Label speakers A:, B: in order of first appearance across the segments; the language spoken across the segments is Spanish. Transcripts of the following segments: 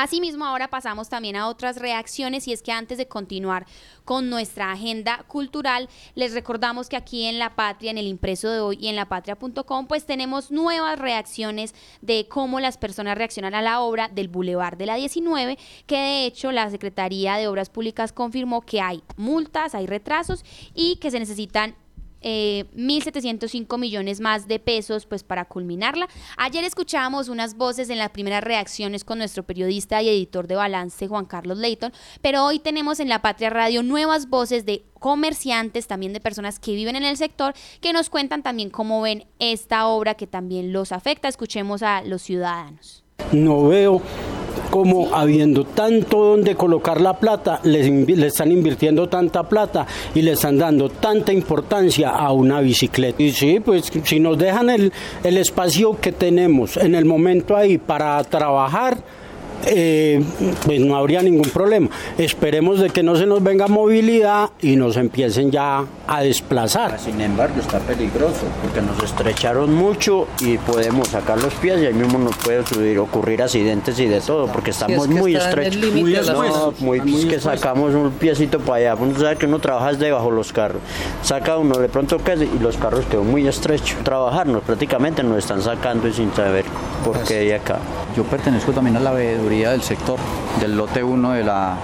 A: Asimismo, ahora pasamos también a otras reacciones y es que antes de continuar con nuestra agenda cultural, les recordamos que aquí en La Patria, en el impreso de hoy y en lapatria.com, pues tenemos nuevas reacciones de cómo las personas reaccionan a la obra del Boulevard de la 19, que de hecho la Secretaría de Obras Públicas confirmó que hay multas, hay retrasos y que se necesitan eh, 1.705 millones más de pesos pues para culminarla. Ayer escuchábamos unas voces en las primeras reacciones con nuestro periodista y editor de balance Juan Carlos Leighton, pero hoy tenemos en La Patria Radio nuevas voces de comerciantes, también de personas que viven en el sector, que nos cuentan también cómo ven esta obra que también los afecta. Escuchemos a los ciudadanos.
B: No veo como habiendo tanto donde colocar la plata, le están invirtiendo tanta plata y le están dando tanta importancia a una bicicleta. Y sí, pues si nos dejan el espacio que tenemos en el momento ahí para trabajar, eh, pues no habría ningún problema. Esperemos de que no se nos venga movilidad y nos empiecen ya a desplazar.
C: Sin embargo, está peligroso porque nos estrecharon mucho y podemos sacar los pies y ahí mismo nos puede subir, ocurrir accidentes y de todo porque estamos muy estrechos. Muy, no, muy, muy que sacamos un piecito para allá. Uno sabe que uno trabaja debajo los carros. Saca uno de pronto que y los carros quedan muy estrechos. Trabajarnos prácticamente nos están sacando y sin saber por qué de acá.
D: Yo pertenezco también a la veeduría del sector, del lote 1 de la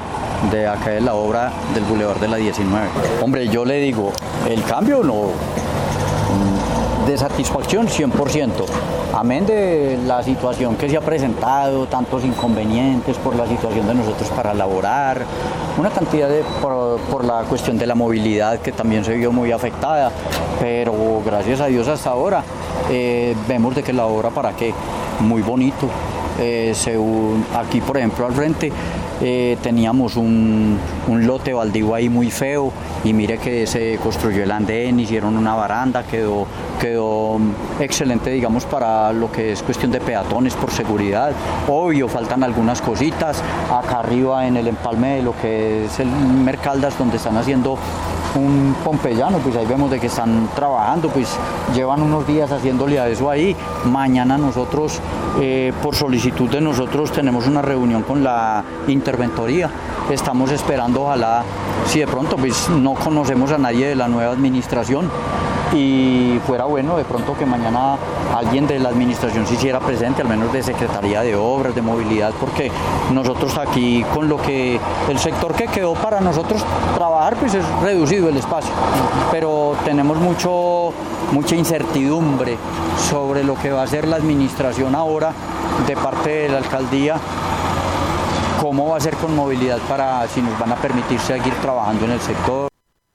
D: de acá de la obra del Boulevard de la 19. Hombre, yo le digo, el cambio no. De satisfacción 100%, amén de la situación que se ha presentado, tantos inconvenientes por la situación de nosotros para laborar, una cantidad de por, por la cuestión de la movilidad que también se vio muy afectada, pero gracias a Dios hasta ahora eh, vemos de que la obra para qué, muy bonito, eh, aquí por ejemplo al frente eh, teníamos un, un, lote baldío ahí muy feo y mire que se construyó el andén, hicieron una baranda, quedó, quedó excelente digamos para lo que es cuestión de peatones por seguridad. Obvio, faltan algunas cositas. Acá arriba en el empalme de lo que es el Mercaldas donde están haciendo un pompeyano, pues ahí vemos de que están trabajando, pues llevan unos días haciéndole a eso ahí. Mañana nosotros, eh, por solicitud de nosotros, tenemos una reunión con la interventoría. Estamos esperando, ojalá, si de pronto pues no conocemos a nadie de la nueva administración, y fuera bueno de pronto que mañana alguien de la administración se hiciera presente, al menos de Secretaría de Obras, de Movilidad, porque nosotros aquí con lo que el sector que quedó para nosotros trabajar, pues es reducido el espacio, pero tenemos mucho, mucha incertidumbre sobre lo que va a hacer la administración ahora de parte de la alcaldía cómo va a ser con movilidad para si nos van a permitir seguir trabajando en el sector.